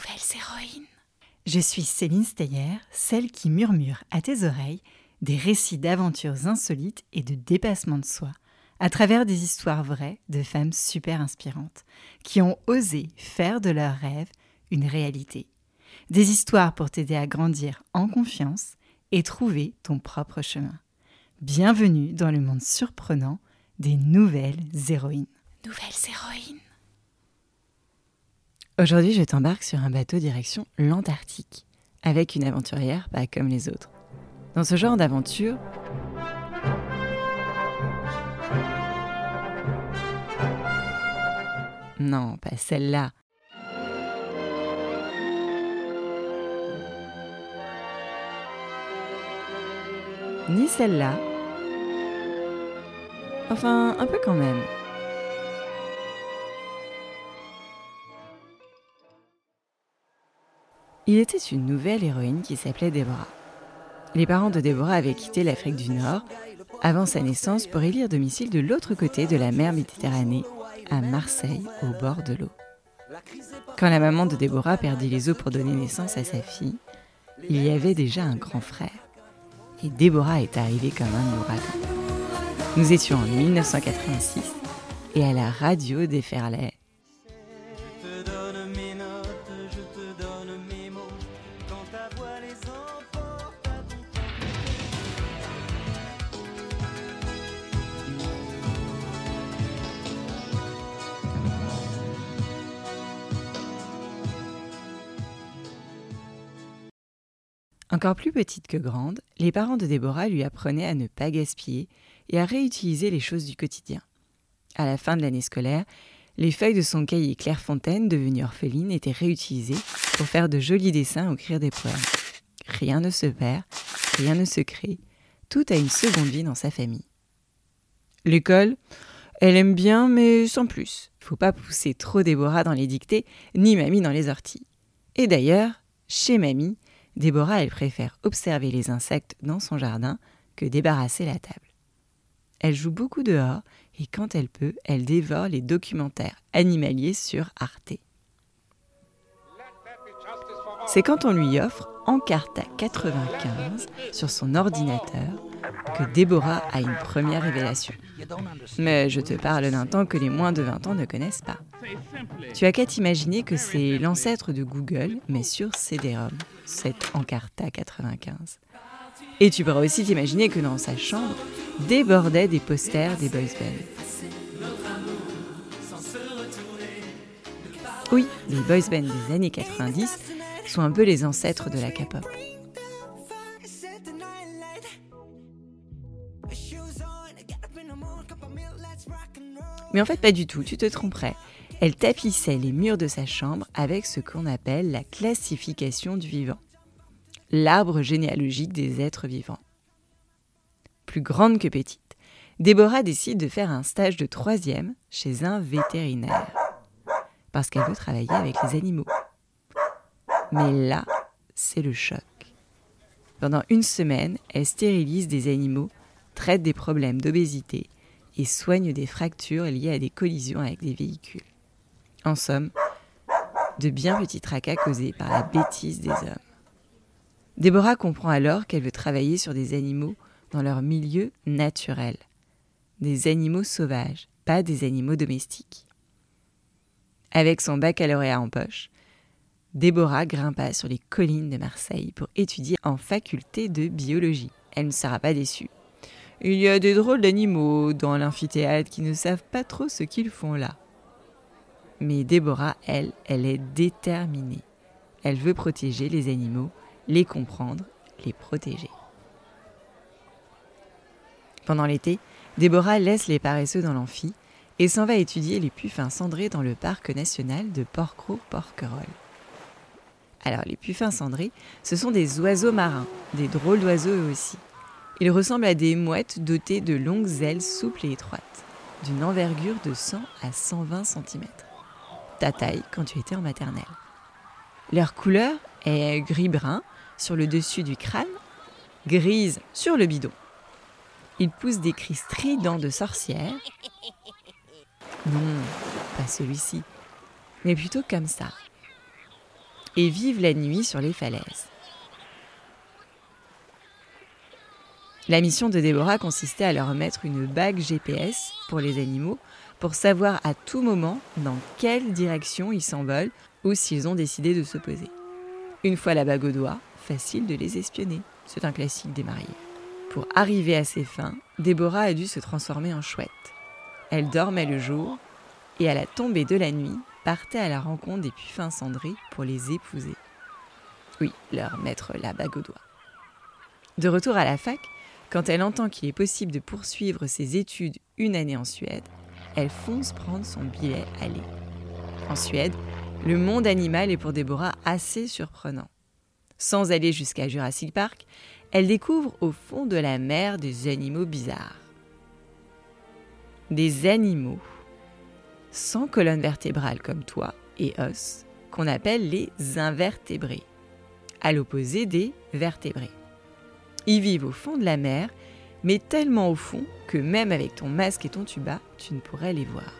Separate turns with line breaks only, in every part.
Nouvelles héroïnes.
Je suis Céline Steyer, celle qui murmure à tes oreilles des récits d'aventures insolites et de dépassement de soi, à travers des histoires vraies de femmes super inspirantes, qui ont osé faire de leurs rêves une réalité. Des histoires pour t'aider à grandir en confiance et trouver ton propre chemin. Bienvenue dans le monde surprenant des nouvelles héroïnes.
Nouvelles héroïnes.
Aujourd'hui, je t'embarque sur un bateau direction l'Antarctique, avec une aventurière pas comme les autres. Dans ce genre d'aventure, non, pas celle-là. Ni celle-là. Enfin, un peu quand même. Il était une nouvelle héroïne qui s'appelait Déborah. Les parents de Déborah avaient quitté l'Afrique du Nord avant sa naissance pour élire domicile de l'autre côté de la mer Méditerranée, à Marseille, au bord de l'eau. Quand la maman de Déborah perdit les eaux pour donner naissance à sa fille, il y avait déjà un grand frère. Et Déborah est arrivée comme un ouragan. Nous étions en 1986 et à la radio déferlait Encore plus petite que grande, les parents de Déborah lui apprenaient à ne pas gaspiller et à réutiliser les choses du quotidien. À la fin de l'année scolaire, les feuilles de son cahier Clairefontaine, devenue orpheline, étaient réutilisées pour faire de jolis dessins ou écrire des poèmes. Rien ne se perd, rien ne se crée, tout a une seconde vie dans sa famille. L'école, elle aime bien, mais sans plus. Faut pas pousser trop Déborah dans les dictées, ni Mamie dans les orties. Et d'ailleurs, chez Mamie, Déborah, elle préfère observer les insectes dans son jardin que débarrasser la table. Elle joue beaucoup dehors et quand elle peut, elle dévore les documentaires animaliers sur Arte. C'est quand on lui offre Encarta 95 sur son ordinateur que Déborah a une première révélation. Mais je te parle d'un temps que les moins de 20 ans ne connaissent pas. Tu as qu'à t'imaginer que c'est l'ancêtre de Google, mais sur CD-ROM, cette Encarta 95. Et tu pourras aussi t'imaginer que dans sa chambre débordaient des posters des boys bands. Oui, les boys bands des années 90 sont un peu les ancêtres de la K-pop. Mais en fait, pas du tout, tu te tromperais. Elle tapissait les murs de sa chambre avec ce qu'on appelle la classification du vivant, l'arbre généalogique des êtres vivants. Plus grande que petite, Déborah décide de faire un stage de troisième chez un vétérinaire, parce qu'elle veut travailler avec les animaux. Mais là, c'est le choc. Pendant une semaine, elle stérilise des animaux, traite des problèmes d'obésité et soigne des fractures liées à des collisions avec des véhicules. En somme, de bien petits tracas causés par la bêtise des hommes. Déborah comprend alors qu'elle veut travailler sur des animaux dans leur milieu naturel. Des animaux sauvages, pas des animaux domestiques. Avec son baccalauréat en poche, Déborah grimpa sur les collines de Marseille pour étudier en faculté de biologie. Elle ne sera pas déçue. Il y a des drôles d'animaux dans l'amphithéâtre qui ne savent pas trop ce qu'ils font là. Mais Déborah, elle, elle est déterminée. Elle veut protéger les animaux, les comprendre, les protéger. Pendant l'été, Déborah laisse les paresseux dans l'amphi et s'en va étudier les puffins cendrés dans le parc national de Porquerolles. Alors les puffins cendrés, ce sont des oiseaux marins, des drôles d'oiseaux eux aussi. Ils ressemblent à des mouettes dotées de longues ailes souples et étroites, d'une envergure de 100 à 120 cm. Ta taille quand tu étais en maternelle. Leur couleur est gris-brun sur le dessus du crâne, grise sur le bidon. Ils poussent des cris stridents de sorcières. Non, pas celui-ci, mais plutôt comme ça. et vivent la nuit sur les falaises. La mission de Déborah consistait à leur remettre une bague GPS pour les animaux pour savoir à tout moment dans quelle direction ils s'envolent ou s'ils ont décidé de se poser. Une fois la bague au doigt, facile de les espionner. C'est un classique des mariés. Pour arriver à ses fins, Déborah a dû se transformer en chouette. Elle dormait le jour et à la tombée de la nuit partait à la rencontre des puffins cendrés pour les épouser. Oui, leur mettre la bague au doigt. De retour à la fac, quand elle entend qu'il est possible de poursuivre ses études une année en Suède, elle fonce prendre son billet aller. En Suède, le monde animal est pour Déborah assez surprenant. Sans aller jusqu'à Jurassic Park, elle découvre au fond de la mer des animaux bizarres. Des animaux sans colonne vertébrale comme toi et os, qu'on appelle les invertébrés, à l'opposé des vertébrés. Ils vivent au fond de la mer, mais tellement au fond que même avec ton masque et ton tuba, tu ne pourrais les voir.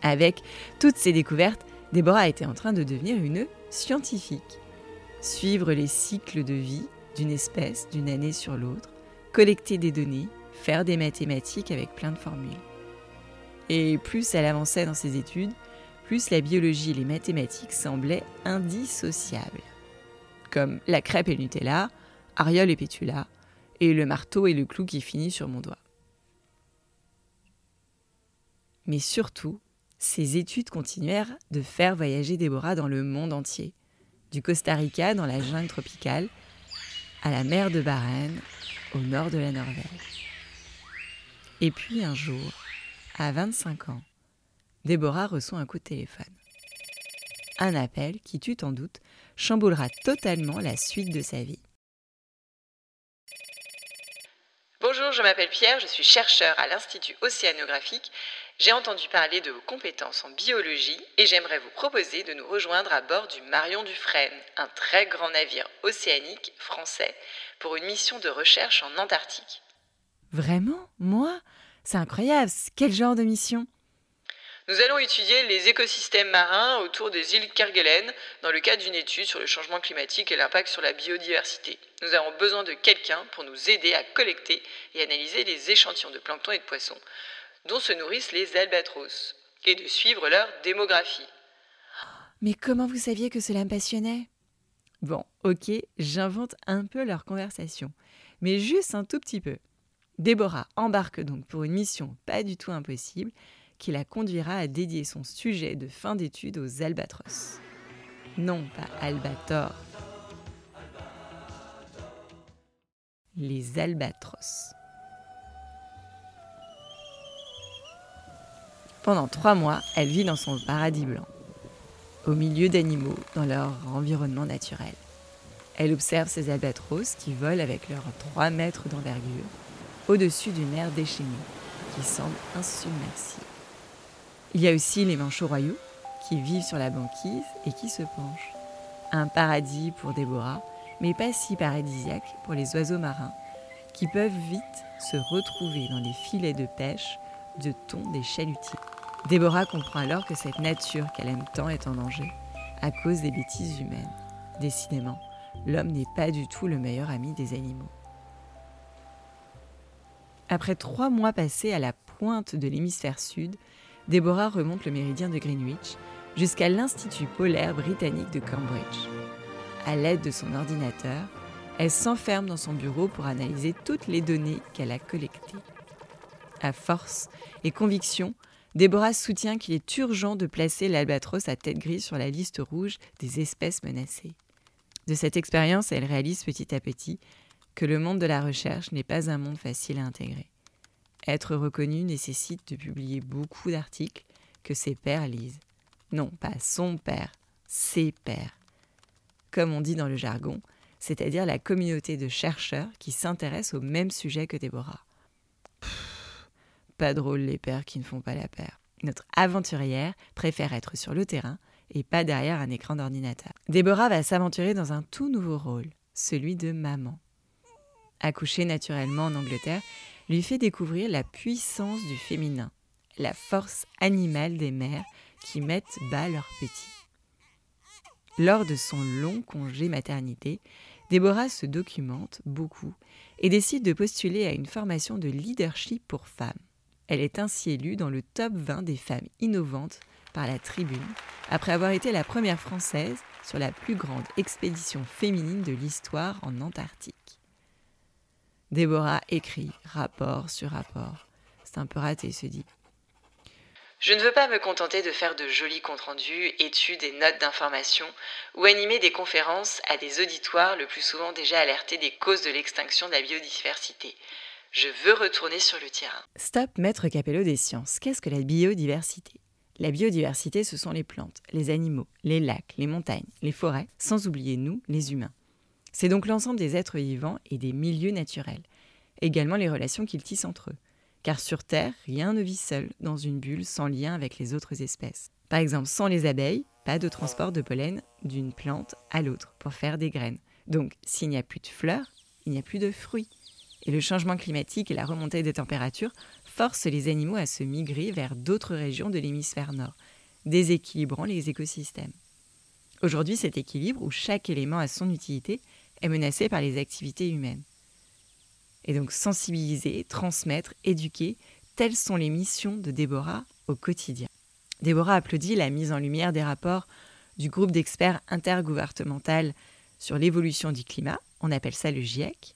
Avec toutes ces découvertes, Déborah était en train de devenir une scientifique. Suivre les cycles de vie d'une espèce d'une année sur l'autre, collecter des données, faire des mathématiques avec plein de formules. Et plus elle avançait dans ses études, plus la biologie et les mathématiques semblaient indissociables. Comme la crêpe et le Nutella, Ariol et Pétula, et le marteau et le clou qui finit sur mon doigt. Mais surtout, ces études continuèrent de faire voyager Déborah dans le monde entier, du Costa Rica dans la jungle tropicale, à la mer de Barents, au nord de la Norvège. Et puis un jour, à 25 ans, Déborah reçoit un coup de téléphone. Un appel qui, tu t'en doutes, chamboulera totalement la suite de sa vie.
Bonjour, je m'appelle Pierre, je suis chercheur à l'Institut océanographique. J'ai entendu parler de vos compétences en biologie et j'aimerais vous proposer de nous rejoindre à bord du Marion Dufresne, un très grand navire océanique français, pour une mission de recherche en Antarctique.
Vraiment? Moi? C'est incroyable Quel genre de mission?
Nous allons étudier les écosystèmes marins autour des îles Kerguelen dans le cadre d'une étude sur le changement climatique et l'impact sur la biodiversité. Nous avons besoin de quelqu'un pour nous aider à collecter et analyser les échantillons de plancton et de poissons dont se nourrissent les albatros et de suivre leur démographie.
Mais comment vous saviez que cela me passionnait? Bon, ok, j'invente un peu leur conversation, mais juste un tout petit peu. Déborah embarque donc pour une mission pas du tout impossible qui la conduira à dédier son sujet de fin d'études aux albatros. Non pas albator. Les albatros. Pendant trois mois, elle vit dans son paradis blanc, au milieu d'animaux dans leur environnement naturel. Elle observe ces albatros qui volent avec leurs trois mètres d'envergure au-dessus d'une mer déchaînée qui semble insubmersible. Il y a aussi les manchots royaux qui vivent sur la banquise et qui se penchent. Un paradis pour Déborah, mais pas si paradisiaque pour les oiseaux marins qui peuvent vite se retrouver dans les filets de pêche de thon des chalutiers. Déborah comprend alors que cette nature qu'elle aime tant est en danger à cause des bêtises humaines. Décidément, l'homme n'est pas du tout le meilleur ami des animaux. Après trois mois passés à la pointe de l'hémisphère sud, Déborah remonte le méridien de Greenwich jusqu'à l'Institut polaire britannique de Cambridge. À l'aide de son ordinateur, elle s'enferme dans son bureau pour analyser toutes les données qu'elle a collectées. À force et conviction, Déborah soutient qu'il est urgent de placer l'albatros à tête grise sur la liste rouge des espèces menacées. De cette expérience, elle réalise petit à petit que le monde de la recherche n'est pas un monde facile à intégrer. Être reconnu nécessite de publier beaucoup d'articles que ses pairs lisent. Non, pas son père, ses pairs. Comme on dit dans le jargon, c'est-à-dire la communauté de chercheurs qui s'intéressent au même sujet que Déborah. pas drôle les pères qui ne font pas la paire. Notre aventurière préfère être sur le terrain et pas derrière un écran d'ordinateur. Déborah va s'aventurer dans un tout nouveau rôle, celui de maman. Accouchée naturellement en Angleterre, lui fait découvrir la puissance du féminin, la force animale des mères qui mettent bas leurs petits. Lors de son long congé maternité, Déborah se documente beaucoup et décide de postuler à une formation de leadership pour femmes. Elle est ainsi élue dans le top 20 des femmes innovantes par la Tribune, après avoir été la première française sur la plus grande expédition féminine de l'histoire en Antarctique. Déborah écrit rapport sur rapport. C'est un peu raté, se dit.
Je ne veux pas me contenter de faire de jolis comptes rendus, études et notes d'information, ou animer des conférences à des auditoires le plus souvent déjà alertés des causes de l'extinction de la biodiversité. Je veux retourner sur le terrain.
Stop, maître Capello des sciences. Qu'est-ce que la biodiversité? La biodiversité, ce sont les plantes, les animaux, les lacs, les montagnes, les forêts, sans oublier nous, les humains. C'est donc l'ensemble des êtres vivants et des milieux naturels, également les relations qu'ils tissent entre eux car sur Terre, rien ne vit seul dans une bulle sans lien avec les autres espèces. Par exemple, sans les abeilles, pas de transport de pollen d'une plante à l'autre pour faire des graines. Donc, s'il n'y a plus de fleurs, il n'y a plus de fruits. Et le changement climatique et la remontée des températures forcent les animaux à se migrer vers d'autres régions de l'hémisphère nord, déséquilibrant les écosystèmes. Aujourd'hui, cet équilibre, où chaque élément a son utilité, est menacé par les activités humaines. Et donc sensibiliser, transmettre, éduquer, telles sont les missions de Déborah au quotidien. Déborah applaudit la mise en lumière des rapports du groupe d'experts intergouvernemental sur l'évolution du climat, on appelle ça le GIEC,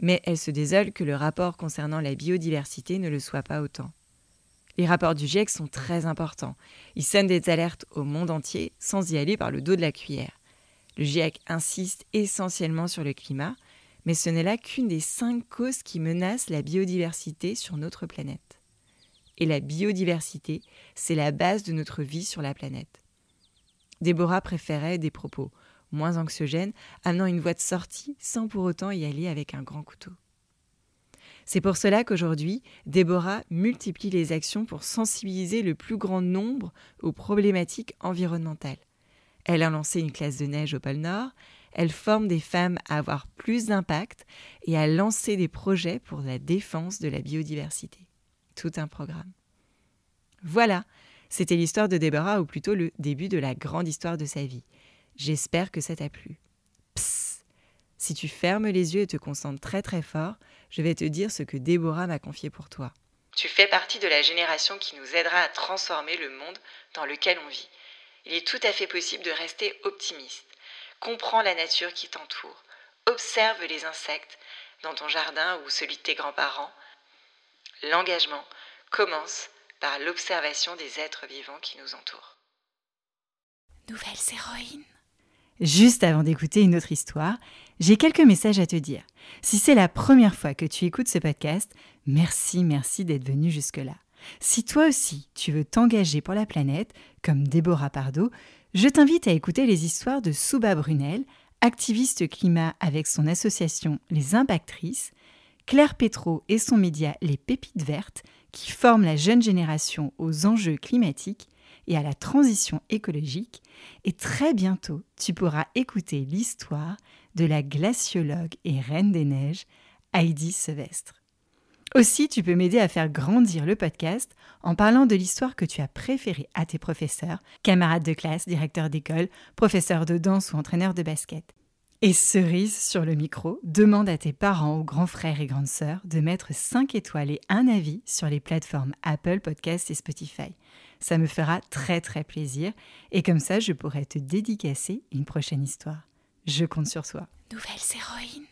mais elle se désole que le rapport concernant la biodiversité ne le soit pas autant. Les rapports du GIEC sont très importants. Ils sonnent des alertes au monde entier sans y aller par le dos de la cuillère. Le GIEC insiste essentiellement sur le climat, mais ce n'est là qu'une des cinq causes qui menacent la biodiversité sur notre planète. Et la biodiversité, c'est la base de notre vie sur la planète. Déborah préférait des propos moins anxiogènes, amenant une voie de sortie sans pour autant y aller avec un grand couteau. C'est pour cela qu'aujourd'hui, Déborah multiplie les actions pour sensibiliser le plus grand nombre aux problématiques environnementales. Elle a lancé une classe de neige au pôle Nord, elle forme des femmes à avoir plus d'impact et à lancer des projets pour la défense de la biodiversité. Tout un programme. Voilà, c'était l'histoire de Déborah, ou plutôt le début de la grande histoire de sa vie. J'espère que ça t'a plu. Psst Si tu fermes les yeux et te concentres très très fort, je vais te dire ce que Déborah m'a confié pour toi.
Tu fais partie de la génération qui nous aidera à transformer le monde dans lequel on vit. Il est tout à fait possible de rester optimiste. Comprends la nature qui t'entoure. Observe les insectes dans ton jardin ou celui de tes grands-parents. L'engagement commence par l'observation des êtres vivants qui nous entourent.
Nouvelles héroïnes.
Juste avant d'écouter une autre histoire, j'ai quelques messages à te dire. Si c'est la première fois que tu écoutes ce podcast, merci, merci d'être venu jusque-là. Si toi aussi tu veux t'engager pour la planète, comme Déborah Pardo, je t'invite à écouter les histoires de Souba Brunel, activiste climat avec son association Les Impactrices, Claire Pétro et son média Les Pépites Vertes, qui forment la jeune génération aux enjeux climatiques et à la transition écologique. Et très bientôt, tu pourras écouter l'histoire de la glaciologue et reine des neiges, Heidi Sevestre. Aussi, tu peux m'aider à faire grandir le podcast en parlant de l'histoire que tu as préférée à tes professeurs, camarades de classe, directeurs d'école, professeurs de danse ou entraîneurs de basket. Et cerise sur le micro, demande à tes parents ou grands frères et grandes sœurs de mettre 5 étoiles et un avis sur les plateformes Apple Podcasts et Spotify. Ça me fera très très plaisir et comme ça je pourrai te dédicacer une prochaine histoire. Je compte sur toi.
Nouvelles héroïnes.